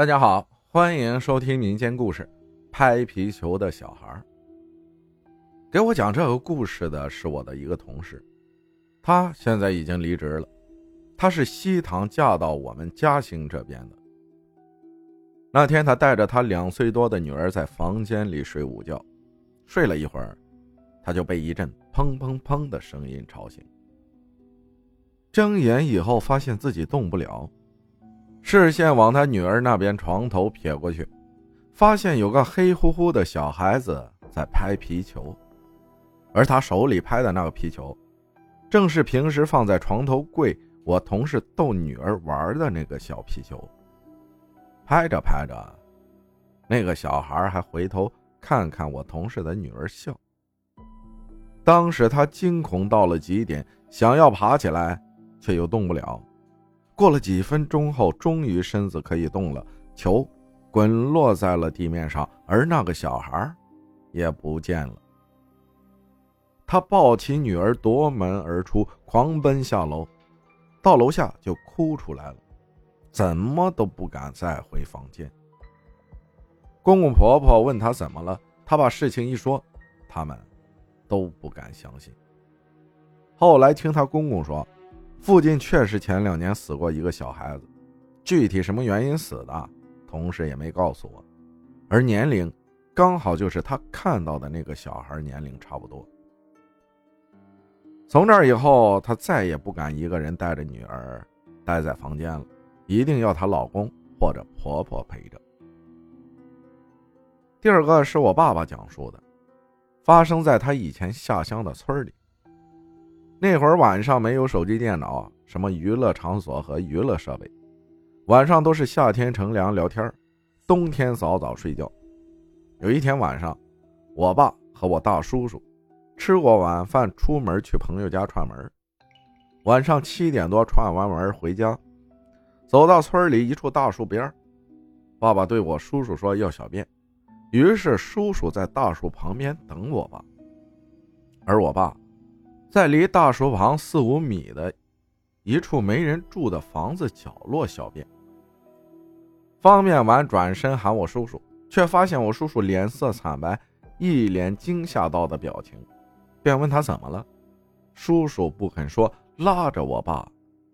大家好，欢迎收听民间故事《拍皮球的小孩》。给我讲这个故事的是我的一个同事，他现在已经离职了。他是西塘嫁到我们嘉兴这边的。那天，他带着他两岁多的女儿在房间里睡午觉，睡了一会儿，他就被一阵砰砰砰的声音吵醒。睁眼以后，发现自己动不了。视线往他女儿那边床头瞥过去，发现有个黑乎乎的小孩子在拍皮球，而他手里拍的那个皮球，正是平时放在床头柜我同事逗女儿玩的那个小皮球。拍着拍着，那个小孩还回头看看我同事的女儿笑。当时他惊恐到了极点，想要爬起来，却又动不了。过了几分钟后，终于身子可以动了，球滚落在了地面上，而那个小孩也不见了。他抱起女儿夺门而出，狂奔下楼，到楼下就哭出来了，怎么都不敢再回房间。公公婆婆问他怎么了，他把事情一说，他们都不敢相信。后来听他公公说。附近确实前两年死过一个小孩子，具体什么原因死的，同事也没告诉我，而年龄刚好就是他看到的那个小孩年龄差不多。从这以后，他再也不敢一个人带着女儿待在房间了，一定要她老公或者婆婆陪着。第二个是我爸爸讲述的，发生在他以前下乡的村里。那会儿晚上没有手机、电脑，什么娱乐场所和娱乐设备，晚上都是夏天乘凉聊天，冬天早早睡觉。有一天晚上，我爸和我大叔叔吃过晚饭，出门去朋友家串门。晚上七点多串完门回家，走到村里一处大树边，爸爸对我叔叔说要小便，于是叔叔在大树旁边等我爸，而我爸。在离大树旁四五米的一处没人住的房子角落小便，方便完转身喊我叔叔，却发现我叔叔脸色惨白，一脸惊吓到的表情，便问他怎么了。叔叔不肯说，拉着我爸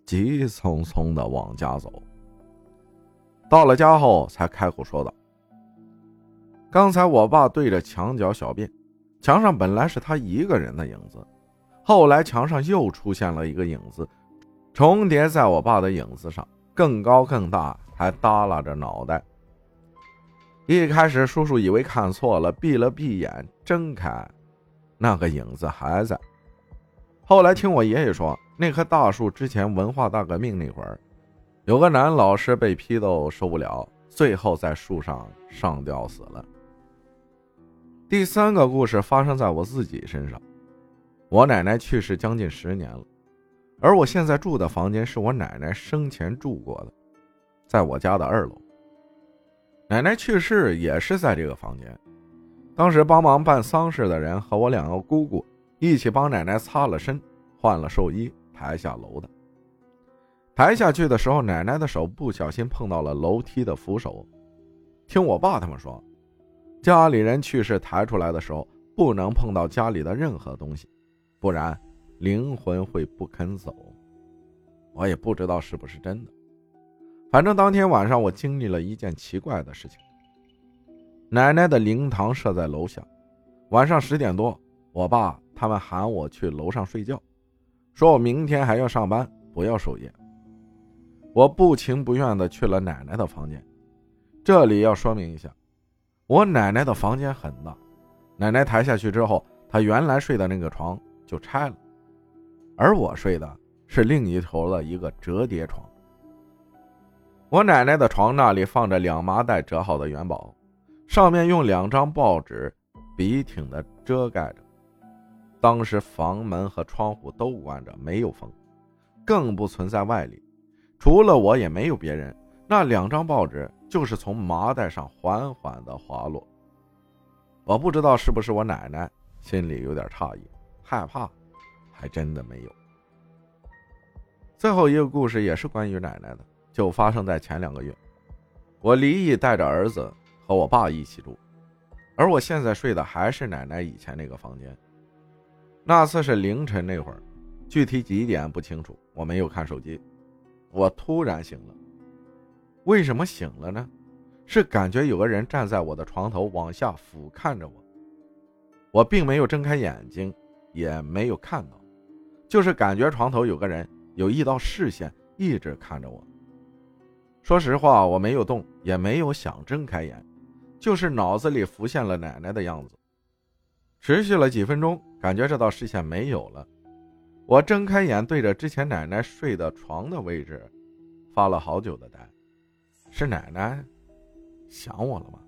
急匆匆的往家走。到了家后，才开口说道：“刚才我爸对着墙角小便，墙上本来是他一个人的影子。”后来墙上又出现了一个影子，重叠在我爸的影子上，更高更大，还耷拉着脑袋。一开始叔叔以为看错了，闭了闭眼，睁开，那个影子还在。后来听我爷爷说，那棵大树之前文化大革命那会儿，有个男老师被批斗受不了，最后在树上上吊死了。第三个故事发生在我自己身上。我奶奶去世将近十年了，而我现在住的房间是我奶奶生前住过的，在我家的二楼。奶奶去世也是在这个房间，当时帮忙办丧事的人和我两个姑姑一起帮奶奶擦了身、换了寿衣，抬下楼的。抬下去的时候，奶奶的手不小心碰到了楼梯的扶手。听我爸他们说，家里人去世抬出来的时候，不能碰到家里的任何东西。不然，灵魂会不肯走。我也不知道是不是真的。反正当天晚上我经历了一件奇怪的事情。奶奶的灵堂设在楼下，晚上十点多，我爸他们喊我去楼上睡觉，说我明天还要上班，不要守夜。我不情不愿的去了奶奶的房间。这里要说明一下，我奶奶的房间很大，奶奶抬下去之后，她原来睡的那个床。就拆了，而我睡的是另一头的一个折叠床。我奶奶的床那里放着两麻袋折好的元宝，上面用两张报纸笔挺的遮盖着。当时房门和窗户都关着，没有风，更不存在外力，除了我也没有别人。那两张报纸就是从麻袋上缓缓的滑落。我不知道是不是我奶奶，心里有点诧异。害怕，还真的没有。最后一个故事也是关于奶奶的，就发生在前两个月。我离异，带着儿子和我爸一起住，而我现在睡的还是奶奶以前那个房间。那次是凌晨那会儿，具体几点不清楚，我没有看手机。我突然醒了，为什么醒了呢？是感觉有个人站在我的床头往下俯瞰着我。我并没有睁开眼睛，也没有看到，就是感觉床头有个人，有一道视线一直看着我。说实话，我没有动，也没有想睁开眼，就是脑子里浮现了奶奶的样子。持续了几分钟，感觉这道视线没有了。我睁开眼，对着之前奶奶睡的床的位置，发了好久的呆。是奶奶想我了吗？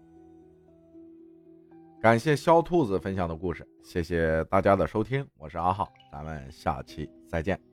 感谢肖兔子分享的故事，谢谢大家的收听，我是阿浩，咱们下期再见。